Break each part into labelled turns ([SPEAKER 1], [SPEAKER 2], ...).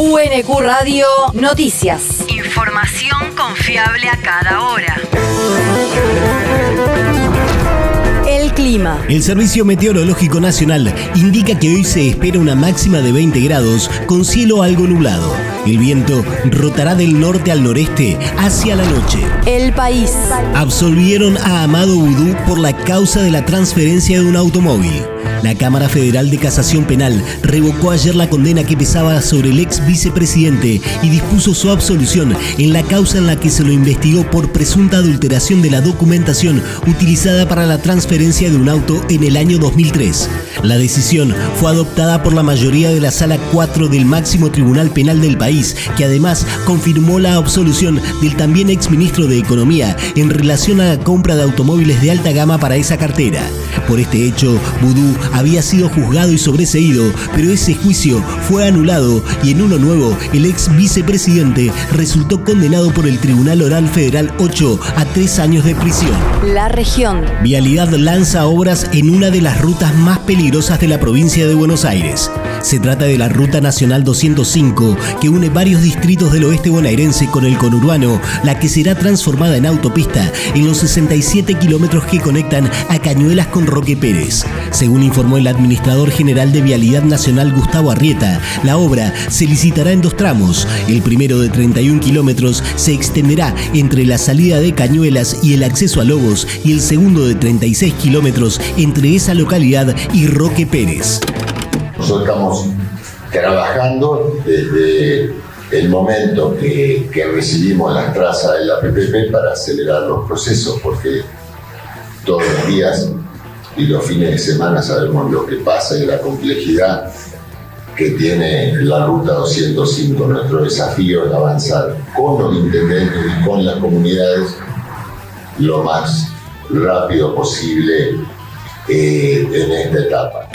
[SPEAKER 1] UNQ Radio Noticias.
[SPEAKER 2] Información confiable a cada hora.
[SPEAKER 1] El clima.
[SPEAKER 3] El Servicio Meteorológico Nacional indica que hoy se espera una máxima de 20 grados con cielo algo nublado. El viento rotará del norte al noreste hacia la noche.
[SPEAKER 1] El país.
[SPEAKER 3] Absolvieron a Amado Vudú por la causa de la transferencia de un automóvil. La Cámara Federal de Casación Penal revocó ayer la condena que pesaba sobre el ex vicepresidente y dispuso su absolución en la causa en la que se lo investigó por presunta adulteración de la documentación utilizada para la transferencia de un auto en el año 2003. La decisión fue adoptada por la mayoría de la Sala 4 del máximo Tribunal Penal del país, que además confirmó la absolución del también exministro de Economía en relación a la compra de automóviles de alta gama para esa cartera. Por este hecho, Vudú había sido juzgado y sobreseído, pero ese juicio fue anulado y en uno nuevo, el ex vicepresidente resultó condenado por el Tribunal Oral Federal 8 a tres años de prisión.
[SPEAKER 1] La región.
[SPEAKER 3] Vialidad lanza obras en una de las rutas más peligrosas de la provincia de Buenos Aires. Se trata de la Ruta Nacional 205, que une varios distritos del oeste bonaerense con el conurbano, la que será transformada en autopista en los 67 kilómetros que conectan a Cañuelas con Roque Pérez. Según informó el administrador general de Vialidad Nacional Gustavo Arrieta, la obra se licitará en dos tramos. El primero de 31 kilómetros se extenderá entre la salida de Cañuelas y el acceso a Lobos y el segundo de 36 kilómetros entre esa localidad y Roque Pérez.
[SPEAKER 4] Nosotros estamos trabajando desde el momento que, que recibimos las trazas de la PPP para acelerar los procesos, porque todos los días y los fines de semana sabemos lo que pasa y la complejidad que tiene la ruta 205. Nuestro desafío es avanzar con los intendentes y con las comunidades lo más rápido posible eh, en esta etapa.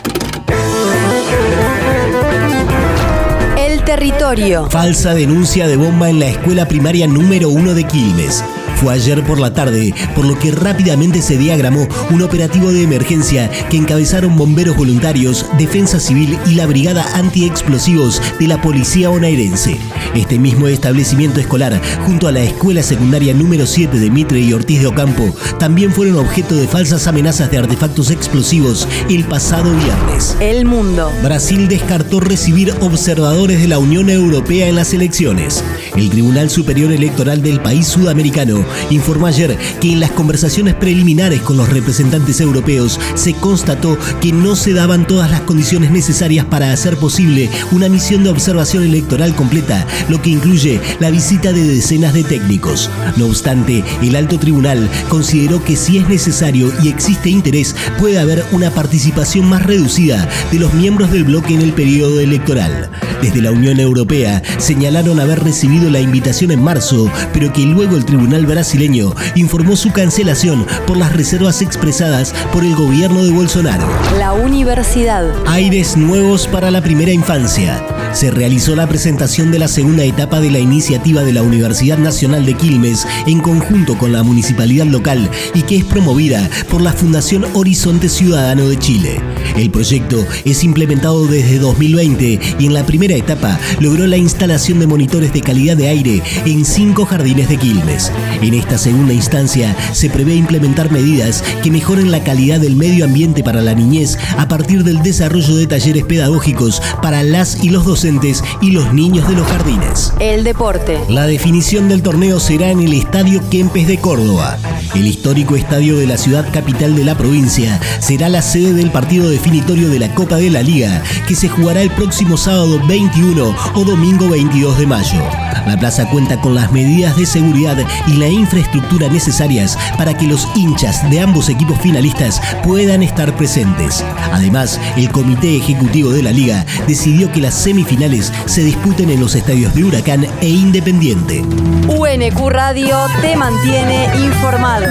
[SPEAKER 1] El territorio.
[SPEAKER 3] Falsa denuncia de bomba en la escuela primaria número 1 de Quilmes. Fue ayer por la tarde, por lo que rápidamente se diagramó un operativo de emergencia que encabezaron bomberos voluntarios, Defensa Civil y la Brigada Antiexplosivos de la Policía Bonaerense. Este mismo establecimiento escolar, junto a la Escuela Secundaria número 7 de Mitre y Ortiz de Ocampo, también fueron objeto de falsas amenazas de artefactos explosivos el pasado viernes.
[SPEAKER 1] El mundo.
[SPEAKER 3] Brasil descartó recibir observadores de la Unión Europea en las elecciones. El Tribunal Superior Electoral del país sudamericano informó ayer que en las conversaciones preliminares con los representantes europeos se constató que no se daban todas las condiciones necesarias para hacer posible una misión de observación electoral completa, lo que incluye la visita de decenas de técnicos. No obstante, el alto tribunal consideró que si es necesario y existe interés, puede haber una participación más reducida de los miembros del bloque en el periodo electoral. Desde la Unión Europea señalaron haber recibido la invitación en marzo, pero que luego el Tribunal brasileño informó su cancelación por las reservas expresadas por el gobierno de Bolsonaro.
[SPEAKER 1] La universidad.
[SPEAKER 3] Aires nuevos para la primera infancia. Se realizó la presentación de la segunda etapa de la iniciativa de la Universidad Nacional de Quilmes en conjunto con la municipalidad local y que es promovida por la Fundación Horizonte Ciudadano de Chile. El proyecto es implementado desde 2020 y en la primera etapa logró la instalación de monitores de calidad de aire en cinco jardines de Quilmes. En esta segunda instancia se prevé implementar medidas que mejoren la calidad del medio ambiente para la niñez a partir del desarrollo de talleres pedagógicos para las y los docentes y los niños de los jardines.
[SPEAKER 1] El deporte.
[SPEAKER 3] La definición del torneo será en el Estadio Kempes de Córdoba. El histórico estadio de la ciudad capital de la provincia será la sede del partido definitorio de la Copa de la Liga, que se jugará el próximo sábado 21 o domingo 22 de mayo. La plaza cuenta con las medidas de seguridad y la infraestructura necesarias para que los hinchas de ambos equipos finalistas puedan estar presentes. Además, el Comité Ejecutivo de la Liga decidió que las semifinales se disputen en los estadios de Huracán e Independiente.
[SPEAKER 1] UNQ Radio te mantiene informado.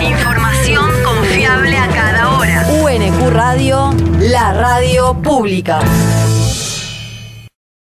[SPEAKER 2] Información confiable a cada hora.
[SPEAKER 1] UNQ Radio, la radio pública.